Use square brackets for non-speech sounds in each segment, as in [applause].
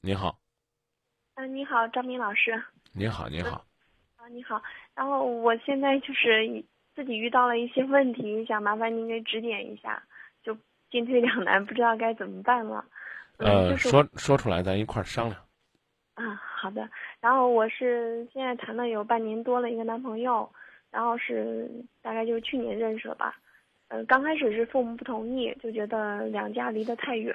你好，啊，你好，张明老师。你好，你好。啊，你好。然后我现在就是自己遇到了一些问题，想麻烦您给指点一下，就进退两难，不知道该怎么办了。呃，说说出来，咱一块儿商量。啊，好的。然后我是现在谈了有半年多了一个男朋友，然后是大概就是去年认识了吧。呃，刚开始是父母不同意，就觉得两家离得太远，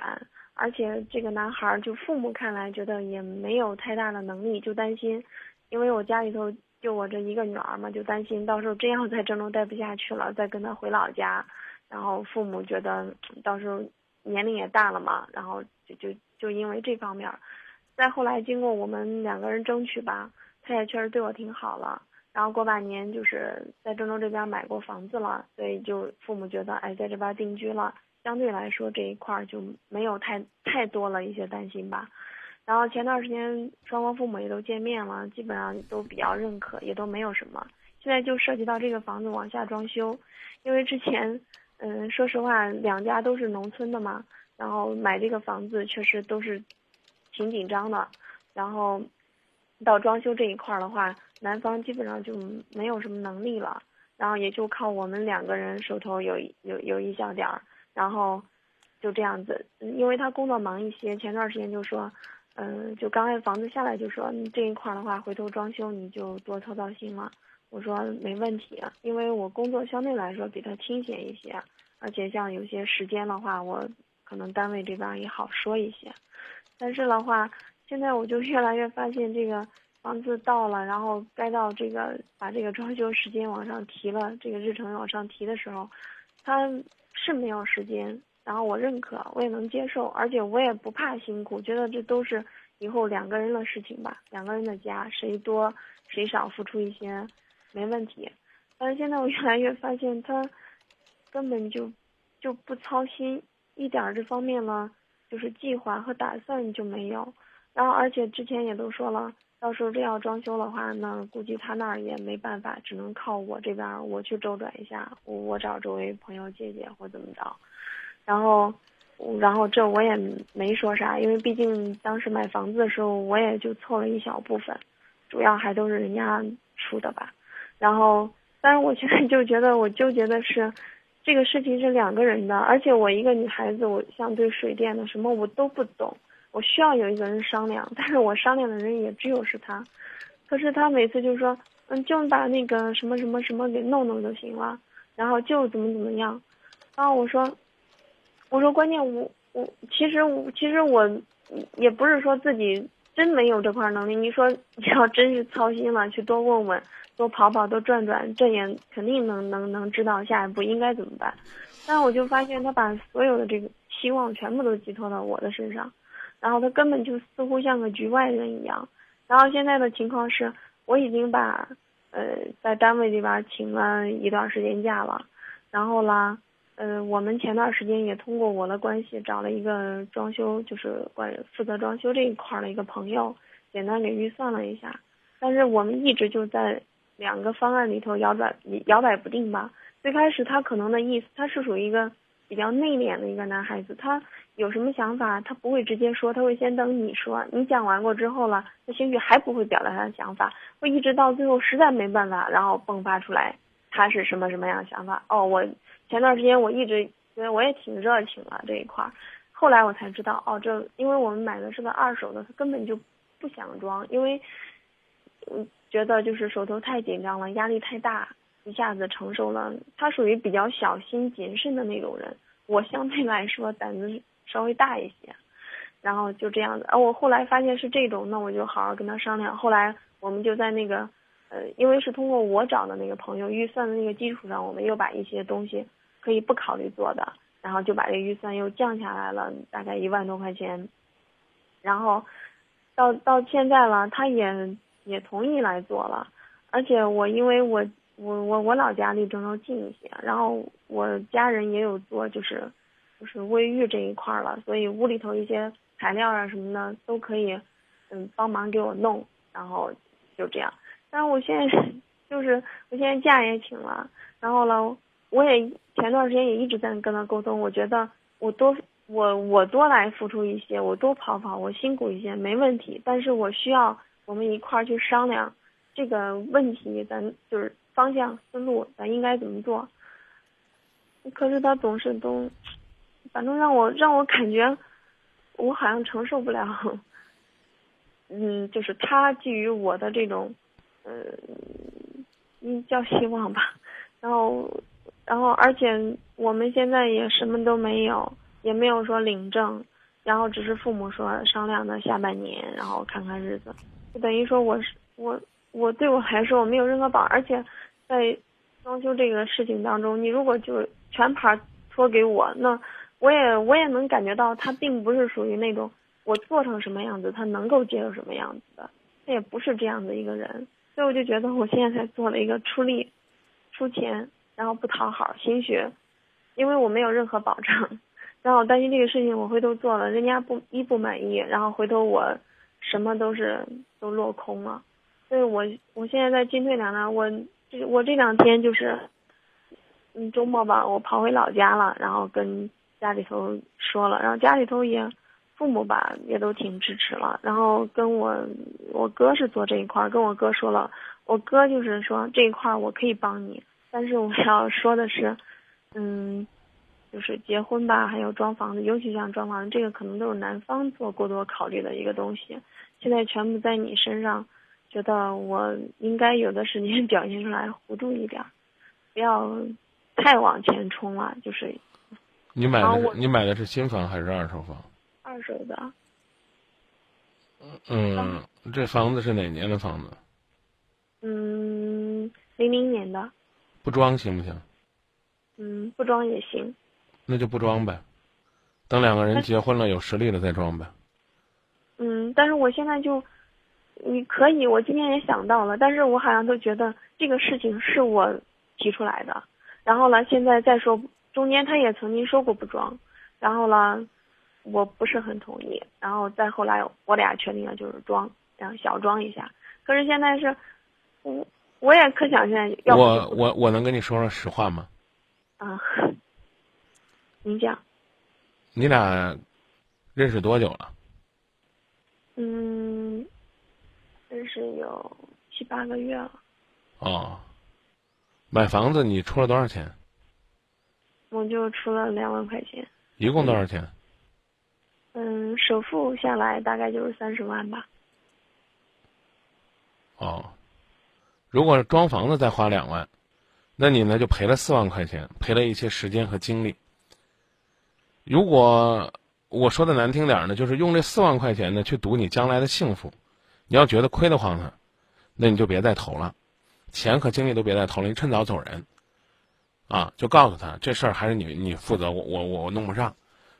而且这个男孩就父母看来觉得也没有太大的能力，就担心，因为我家里头就我这一个女儿嘛，就担心到时候真要在郑州待不下去了，再跟他回老家，然后父母觉得到时候年龄也大了嘛，然后就就就因为这方面，再后来经过我们两个人争取吧，他也确实对我挺好了。然后过半年就是在郑州这边买过房子了，所以就父母觉得哎在这边定居了，相对来说这一块儿就没有太太多了一些担心吧。然后前段时间双方父母也都见面了，基本上都比较认可，也都没有什么。现在就涉及到这个房子往下装修，因为之前嗯说实话两家都是农村的嘛，然后买这个房子确实都是挺紧张的，然后到装修这一块儿的话。男方基本上就没有什么能力了，然后也就靠我们两个人手头有有有一小点儿，然后就这样子，因为他工作忙一些，前段时间就说，嗯，就刚开房子下来就说这一块的话，回头装修你就多操操心了。我说没问题，因为我工作相对来说比他清闲一些，而且像有些时间的话，我可能单位这边也好说一些，但是的话，现在我就越来越发现这个。房子到了，然后该到这个把这个装修时间往上提了，这个日程往上提的时候，他是没有时间，然后我认可，我也能接受，而且我也不怕辛苦，觉得这都是以后两个人的事情吧，两个人的家，谁多谁少付出一些，没问题。但是现在我越来越发现他根本就就不操心一点这方面了，就是计划和打算就没有，然后而且之前也都说了。到时候这要装修的话，那估计他那儿也没办法，只能靠我这边，我去周转一下，我我找周围朋友借借或怎么着，然后，然后这我也没说啥，因为毕竟当时买房子的时候，我也就凑了一小部分，主要还都是人家出的吧。然后，但是我现在就觉得我纠结的是，这个事情是两个人的，而且我一个女孩子，我像对水电的什么我都不懂。我需要有一个人商量，但是我商量的人也只有是他，可是他每次就说，嗯，就把那个什么什么什么给弄弄就行了，然后就怎么怎么样，然后我说，我说关键我我其实我其实我也不是说自己真没有这块能力，你说你要真是操心了，去多问问，多跑跑，多转转，这也肯定能能能知道下一步应该怎么办，但我就发现他把所有的这个希望全部都寄托到我的身上。然后他根本就似乎像个局外人一样，然后现在的情况是，我已经把，呃，在单位这边请了一段时间假了，然后啦，呃，我们前段时间也通过我的关系找了一个装修，就是关负责装修这一块的一个朋友，简单给预算了一下，但是我们一直就在两个方案里头摇摆摇摆不定吧。最开始他可能的意思，他是属于一个比较内敛的一个男孩子，他。有什么想法，他不会直接说，他会先等你说。你讲完过之后了，他兴许还不会表达他的想法，会一直到最后实在没办法，然后迸发出来他是什么什么样的想法。哦，我前段时间我一直觉得我也挺热情了这一块，后来我才知道，哦，这因为我们买的是个二手的，他根本就不想装，因为嗯觉得就是手头太紧张了，压力太大，一下子承受了。他属于比较小心谨慎的那种人，我相对来说胆子。稍微大一些，然后就这样子。啊，我后来发现是这种，那我就好好跟他商量。后来我们就在那个，呃，因为是通过我找的那个朋友预算的那个基础上，我们又把一些东西可以不考虑做的，然后就把这预算又降下来了，大概一万多块钱。然后到到现在了，他也也同意来做了，而且我因为我我我我老家离郑州近一些，然后我家人也有做，就是。就是卫浴这一块了，所以屋里头一些材料啊什么的都可以，嗯，帮忙给我弄，然后就这样。但是我现在就是我现在假也请了，然后呢，我也前段时间也一直在跟他沟通，我觉得我多我我多来付出一些，我多跑跑，我辛苦一些没问题。但是我需要我们一块儿去商量这个问题，咱就是方向思路，咱应该怎么做。可是他总是都，反正让我让我感觉，我好像承受不了。[laughs] 嗯，就是他寄予我的这种，呃，嗯，叫希望吧。然后，然后，而且我们现在也什么都没有。也没有说领证，然后只是父母说商量的下半年，然后看看日子，就等于说我是我我对我来说我没有任何保，而且在装修这个事情当中，你如果就全盘托给我，那我也我也能感觉到他并不是属于那种我做成什么样子他能够接受什么样子的，他也不是这样的一个人，所以我就觉得我现在才做了一个出力、出钱，然后不讨好心血，因为我没有任何保障。然后我担心这个事情，我回头做了，人家不一不满意，然后回头我什么都是都落空了，所以我我现在在进退两难。我这我这两天就是，嗯，周末吧，我跑回老家了，然后跟家里头说了，然后家里头也父母吧也都挺支持了，然后跟我我哥是做这一块，跟我哥说了，我哥就是说这一块我可以帮你，但是我要说的是，嗯。就是结婚吧，还有装房子，尤其像装房子，这个可能都是男方做过多考虑的一个东西。现在全部在你身上，觉得我应该有的时间 [laughs] 表现出来糊涂一点，不要太往前冲了。就是你买的，你买的是新房还是二手房？二手的。嗯，这房子是哪年的房子？嗯，零零年的。不装行不行？嗯，不装也行。那就不装呗，等两个人结婚了有实力了再装呗。嗯，但是我现在就，你可以，我今天也想到了，但是我好像都觉得这个事情是我提出来的，然后呢，现在再说中间他也曾经说过不装，然后呢，我不是很同意，然后再后来我俩确定了就是装，然后小装一下，可是现在是，我我也可想现在要我我我能跟你说说实话吗？啊。您讲，你俩认识多久了？嗯，认识有七八个月了。哦，买房子你出了多少钱？我就出了两万块钱。一共多少钱？嗯，首付下来大概就是三十万吧。哦，如果装房子再花两万，那你呢就赔了四万块钱，赔了一些时间和精力。如果我说的难听点儿呢，就是用这四万块钱呢去赌你将来的幸福，你要觉得亏得慌呢，那你就别再投了，钱和精力都别再投了，你趁早走人，啊，就告诉他这事儿还是你你负责，我我我弄不上，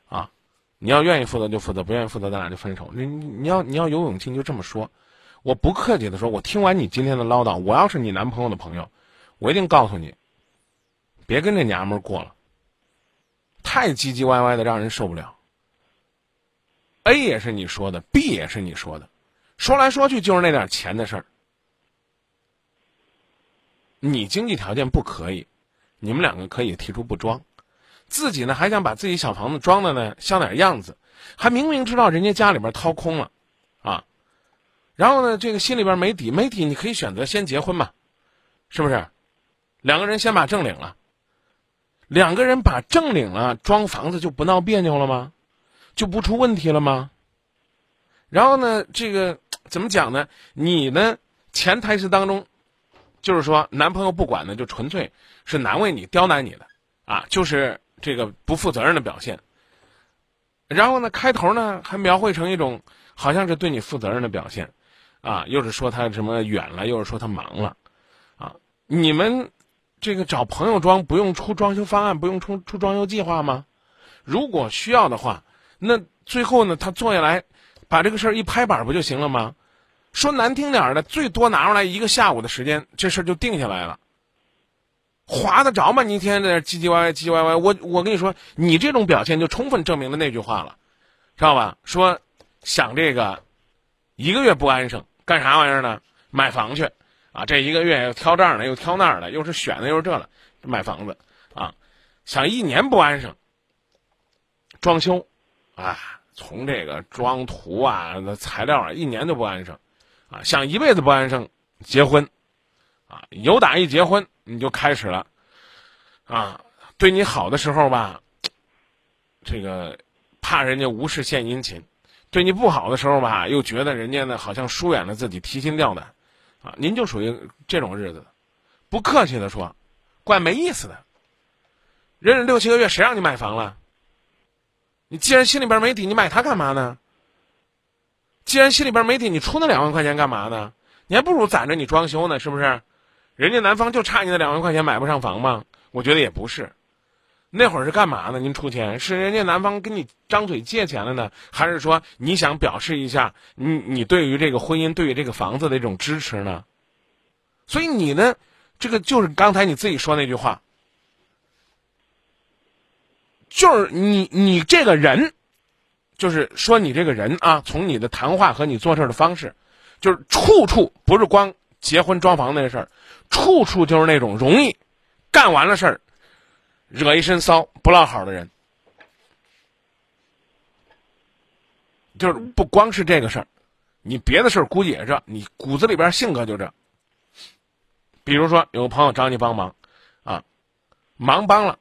啊，你要愿意负责就负责，不愿意负责咱俩就分手。你你要你要有勇气就这么说，我不客气的说，我听完你今天的唠叨，我要是你男朋友的朋友，我一定告诉你，别跟这娘们儿过了。太唧唧歪歪的，让人受不了。A 也是你说的，B 也是你说的，说来说去就是那点钱的事儿。你经济条件不可以，你们两个可以提出不装，自己呢还想把自己小房子装的呢像点样子，还明明知道人家家里边掏空了，啊，然后呢这个心里边没底，没底你可以选择先结婚嘛，是不是？两个人先把证领了。两个人把证领了，装房子就不闹别扭了吗？就不出问题了吗？然后呢，这个怎么讲呢？你呢，潜台词当中，就是说男朋友不管呢，就纯粹是难为你、刁难你的，啊，就是这个不负责任的表现。然后呢，开头呢还描绘成一种好像是对你负责任的表现，啊，又是说他什么远了，又是说他忙了，啊，你们。这个找朋友装不用出装修方案，不用出出装修计划吗？如果需要的话，那最后呢，他坐下来，把这个事儿一拍板不就行了吗？说难听点儿的，最多拿出来一个下午的时间，这事儿就定下来了。划得着吗？你一天在那唧唧歪歪，唧唧歪歪。我我跟你说，你这种表现就充分证明了那句话了，知道吧？说想这个一个月不安生，干啥玩意儿呢？买房去。啊，这一个月又挑这儿了，又挑那儿了，又是选的，又是这了，买房子，啊，想一年不安生，装修，啊，从这个装图啊、那材料啊，一年都不安生，啊，想一辈子不安生，结婚，啊，有打一结婚你就开始了，啊，对你好的时候吧，这个怕人家无事献殷勤，对你不好的时候吧，又觉得人家呢好像疏远了自己，提心吊胆，啊，您就属于这种日子，不客气的说，怪没意思的。忍忍六七个月，谁让你买房了？你既然心里边没底，你买它干嘛呢？既然心里边没底，你出那两万块钱干嘛呢？你还不如攒着你装修呢，是不是？人家男方就差你那两万块钱买不上房吗？我觉得也不是。那会儿是干嘛呢？您出钱是人家男方跟你张嘴借钱了呢，还是说你想表示一下你你对于这个婚姻、对于这个房子的一种支持呢？所以你呢，这个就是刚才你自己说那句话。就是你，你这个人，就是说你这个人啊，从你的谈话和你做事的方式，就是处处不是光结婚装房那事儿，处处就是那种容易干完了事儿，惹一身骚不落好的人。就是不光是这个事儿，你别的事儿估计也这，你骨子里边性格就这。比如说有个朋友找你帮忙，啊，忙帮了。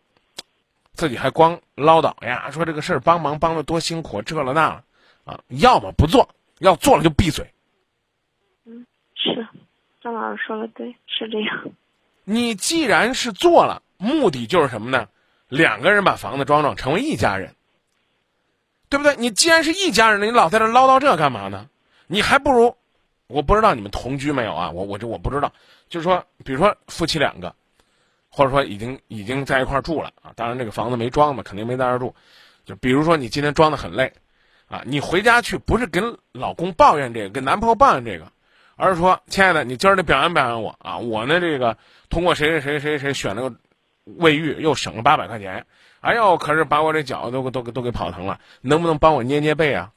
自己还光唠叨呀，说这个事儿帮忙帮的多辛苦，这了那了，啊，要么不做，要做了就闭嘴。嗯，是，张老师说的对，是这样。你既然是做了，目的就是什么呢？两个人把房子装装，成为一家人，对不对？你既然是一家人了，你老在这唠叨这干嘛呢？你还不如，我不知道你们同居没有啊？我我这我不知道，就是说，比如说夫妻两个。或者说已经已经在一块住了啊，当然这个房子没装嘛，肯定没在这住。就比如说你今天装的很累，啊，你回家去不是跟老公抱怨这个，跟男朋友抱怨这个，而是说，亲爱的，你今儿得表扬表扬我啊，我呢这个通过谁谁谁谁谁选了个卫浴，又省了八百块钱，哎呦，可是把我这脚都都都给跑疼了，能不能帮我捏捏背啊？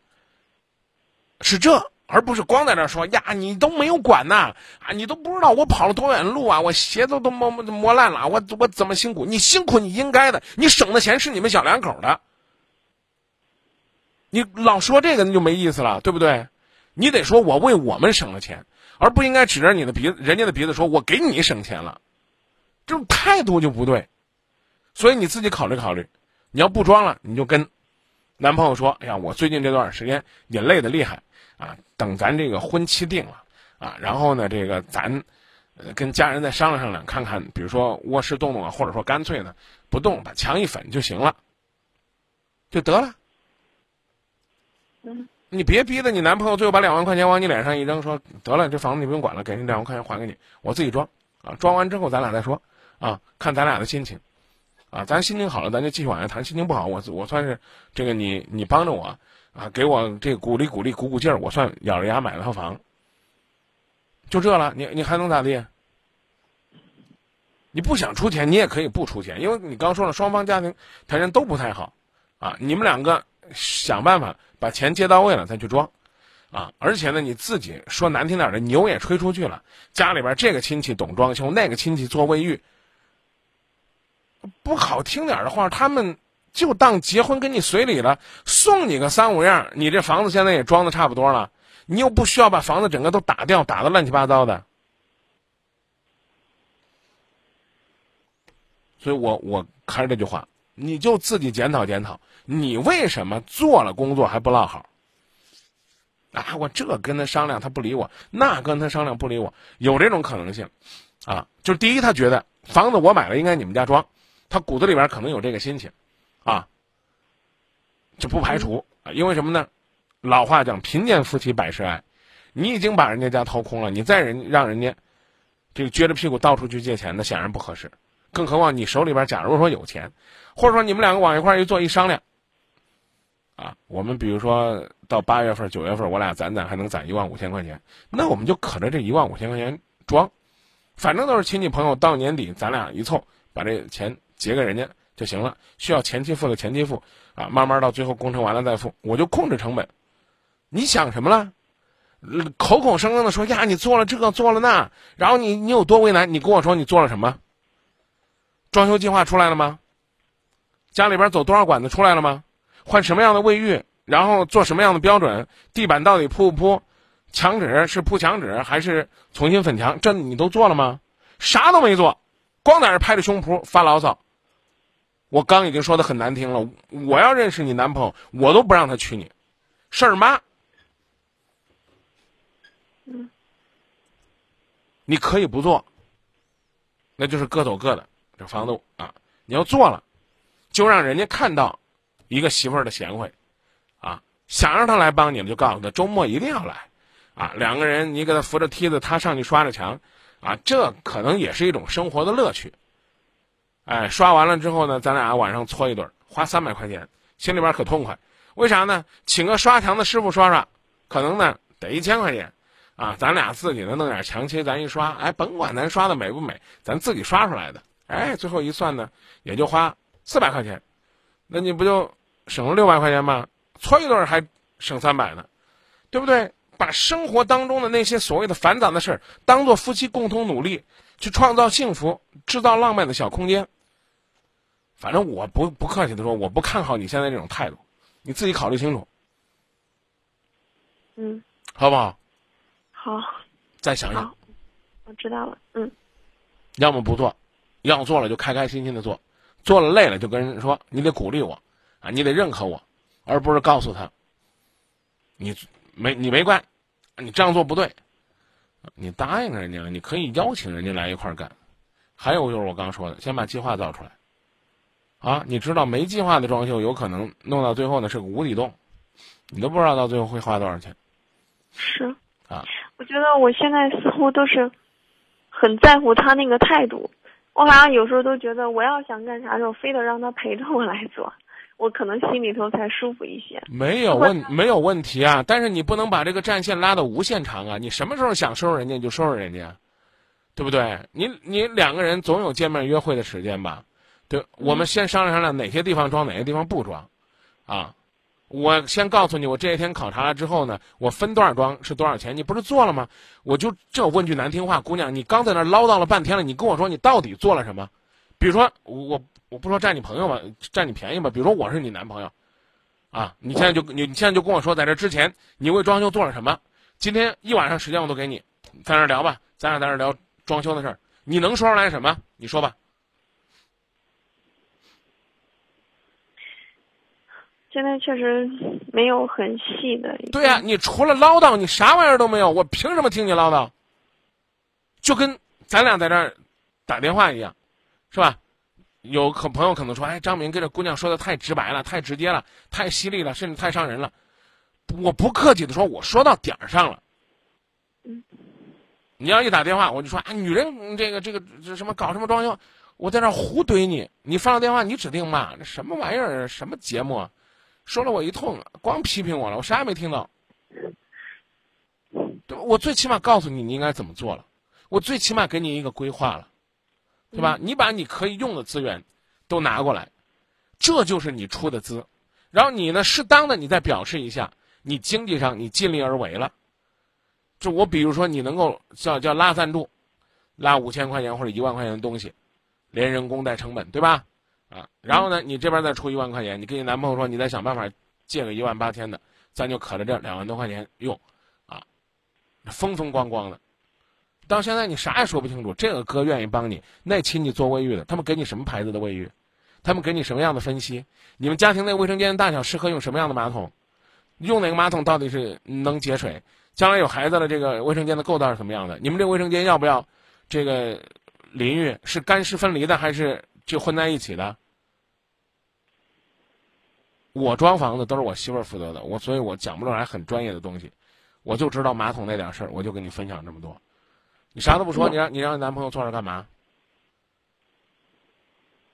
是这。而不是光在那说呀，你都没有管呐啊，你都不知道我跑了多远路啊，我鞋子都磨磨烂了，我我怎么辛苦？你辛苦你应该的，你省的钱是你们小两口的，你老说这个那就没意思了，对不对？你得说我为我们省了钱，而不应该指着你的鼻子人家的鼻子说我给你省钱了，这种态度就不对。所以你自己考虑考虑，你要不装了，你就跟男朋友说，哎呀，我最近这段时间也累得厉害。啊，等咱这个婚期定了，啊，然后呢，这个咱，呃，跟家人再商量商量，看看，比如说卧室动动啊，或者说干脆呢，不动，把墙一粉就行了，就得了。嗯。你别逼着你男朋友最后把两万块钱往你脸上一扔，说得了，这房子你不用管了，给你两万块钱还给你，我自己装，啊，装完之后咱俩再说，啊，看咱俩的心情，啊，咱心情好了，咱就继续往下谈；心情不好，我我算是这个你你帮着我。啊，给我这鼓励鼓励，鼓鼓劲儿，我算咬着牙买了套房。就这了，你你还能咋地？你不想出钱，你也可以不出钱，因为你刚说了，双方家庭条件都不太好，啊，你们两个想办法把钱借到位了再去装，啊，而且呢，你自己说难听点的，牛也吹出去了，家里边这个亲戚懂装修，那个亲戚做卫浴，不好听点的话，他们。就当结婚给你随礼了，送你个三五样，你这房子现在也装的差不多了，你又不需要把房子整个都打掉，打的乱七八糟的。所以我我还是这句话，你就自己检讨检讨，你为什么做了工作还不落好？啊，我这跟他商量他不理我，那跟他商量不理我，有这种可能性，啊，就是第一他觉得房子我买了应该你们家装，他骨子里边可能有这个心情。啊，就不排除啊，因为什么呢？老话讲“贫贱夫妻百事哀”，你已经把人家家掏空了，你再人让人家这个撅着屁股到处去借钱，那显然不合适。更何况你手里边假如说有钱，或者说你们两个往一块一坐一商量，啊，我们比如说到八月份、九月份，我俩攒攒还能攒一万五千块钱，那我们就可着这一万五千块钱装，反正都是亲戚朋友，到年底咱俩一凑，把这钱结给人家。就行了，需要前期付的前期付，啊，慢慢到最后工程完了再付，我就控制成本。你想什么了？口口声声的说呀，你做了这个做了那，然后你你有多为难？你跟我说你做了什么？装修计划出来了吗？家里边走多少管子出来了吗？换什么样的卫浴，然后做什么样的标准，地板到底铺不铺，墙纸是铺墙纸还是重新粉墙，这你都做了吗？啥都没做，光在那拍着胸脯发牢骚。我刚已经说的很难听了，我要认识你男朋友，我都不让他娶你，事儿妈。嗯，你可以不做，那就是各走各的。这房子啊，你要做了，就让人家看到一个媳妇儿的贤惠，啊，想让他来帮你们，就告诉他周末一定要来，啊，两个人你给他扶着梯子，他上去刷着墙，啊，这可能也是一种生活的乐趣。哎，刷完了之后呢，咱俩晚上搓一顿，花三百块钱，心里边可痛快。为啥呢？请个刷墙的师傅刷刷，可能呢得一千块钱，啊，咱俩自己呢弄点墙漆，咱一刷，哎，甭管咱刷的美不美，咱自己刷出来的，哎，最后一算呢，也就花四百块钱，那你不就省了六百块钱吗？搓一顿还省三百呢，对不对？把生活当中的那些所谓的繁杂的事儿，当做夫妻共同努力去创造幸福、制造浪漫的小空间。反正我不不客气的说，我不看好你现在这种态度，你自己考虑清楚，嗯，好不好？好，再想想，，我知道了。嗯，要么不做，要做了就开开心心的做，做了累了就跟人说，你得鼓励我，啊，你得认可我，而不是告诉他，你没你没怪，你这样做不对，你答应人家了，你可以邀请人家来一块儿干。还有就是我刚说的，先把计划造出来，啊，你知道没计划的装修有可能弄到最后呢是个无底洞，你都不知道到最后会花多少钱是。啊。我觉得我现在似乎都是很在乎他那个态度。我好像有时候都觉得，我要想干啥的时候，非得让他陪着我来做，我可能心里头才舒服一些。没有问没有问题啊，但是你不能把这个战线拉到无限长啊！你什么时候想收拾人家就收拾人家，对不对？你你两个人总有见面约会的时间吧？对，我们先商量商量哪些地方装，哪些地方不装，啊，我先告诉你，我这些天考察了之后呢，我分段装是多少钱？你不是做了吗？我就这问句难听话，姑娘，你刚在那唠叨了半天了，你跟我说你到底做了什么？比如说我我不说占你朋友吧，占你便宜吧，比如说我是你男朋友。啊，你现在就你你现在就跟我说，在这之前你为装修做了什么？今天一晚上时间我都给你，在那聊吧，咱俩在那聊装修的事儿，你能说出来什么？你说吧。现在确实没有很细的。对呀、你除了唠叨，你啥玩意儿都没有，我凭什么听你唠叨？就跟咱俩在这儿打电话一样，是吧？有可朋友可能说，哎，张明跟这姑娘说的太直白了，太直接了，太犀利了，甚至太伤人了。我不客气的说，我说到点儿上了。嗯。你要一打电话，我就说啊，女人嗯这个这个这什么搞什么装修，我在那胡怼你。你放了电话，你指定骂这什么玩意儿？什么节目啊？说了我一通，光批评我了，我啥也没听到。对吧？我最起码告诉你你应该怎么做了，我最起码给你一个规划了，对吧？你把你可以用的资源都拿过来，这就是你出的资，然后你呢，适当的你再表示一下，你经济上你尽力而为了。就我比如说，你能够叫叫拉赞助，拉五千块钱或者一万块钱的东西，连人工带成本，对吧？啊，然后呢，你这边再出一万块钱，你跟你男朋友说，你再想办法借个一万八千的，咱就可着这两万多块钱用，啊，风风光光的。到现在你啥也说不清楚，这个哥愿意帮你，那亲戚做卫浴的，他们给你什么牌子的卫浴？他们给你什么样的分析？你们家庭内卫生间的大小适合用什么样的马桶？用哪个马桶到底是能节水？将来有孩子了，这个卫生间的构造是什么样的？你们这卫生间要不要这个淋浴？是干湿分离的还是就混在一起的？我装房子都是我媳妇儿负责的，我所以我讲不出来很专业的东西，我就知道马桶那点事儿，我就跟你分享这么多。你啥都不说，你让你让你男朋友坐这干嘛？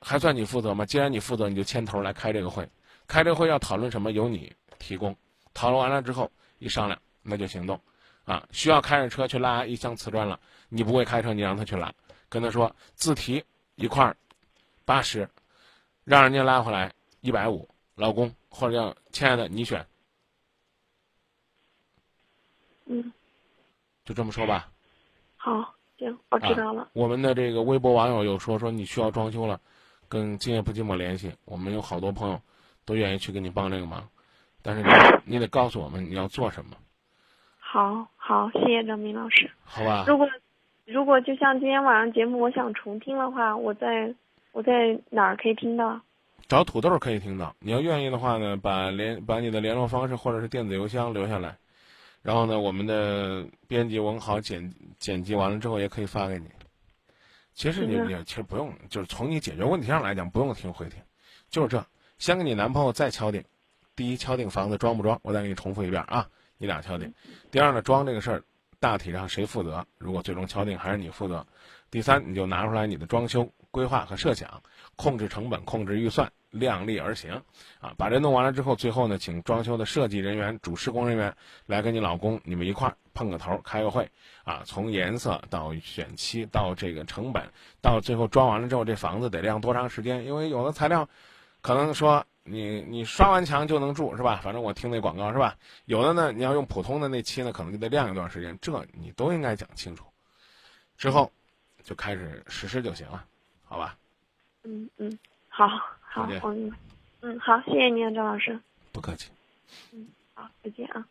还算你负责吗？既然你负责，你就牵头来开这个会，开这个会要讨论什么，由你提供。讨论完了之后，一商量。那就行动，啊，需要开着车去拉一箱瓷砖了。你不会开车，你让他去拉，跟他说自提一块儿八十，让人家拉回来一百五，老公或者叫亲爱的你选，嗯，就这么说吧。好，行，我知道了。啊、我们的这个微博网友有说说你需要装修了，跟今夜不寂寞联系。我们有好多朋友都愿意去给你帮这个忙，但是你你得告诉我们你要做什么，好好，谢谢张明老师。好吧？如果如果就像今天晚上节目，我想重听的话，我在我在哪儿可以听到？找土豆可以听到。你要愿意的话呢，把联把你的联络方式或者是电子邮箱留下来，然后呢，我们的编辑文豪剪剪辑完了之后也可以发给你。其实你你其实不用，就是从你解决问题上来讲，不用听回听，就是这。先给你男朋友再敲定，第一敲定房子装不装，我再给你重复一遍啊，你俩敲定。第二呢，装这个事儿大体上谁负责？如果最终敲定还是你负责。第三，你就拿出来你的装修规划和设想，控制成本、控制预算，量力而行，啊，把这弄完了之后，最后呢，请装修的设计人员、主施工人员来跟你老公你们一块碰个头，开个会，啊，从颜色到选期到这个成本，到最后装完了之后，这房子得晾多长时间？因为有的材料，可能说你你刷完墙就能住是吧？反正我听那广告是吧？有的呢，你要用普通的那漆呢，可能就得晾一段时间，这你都应该讲清楚，之后就开始实施就行了，好吧？嗯嗯，好好我明白。嗯，好，谢谢您啊，张老师。不客气。嗯好，再见啊。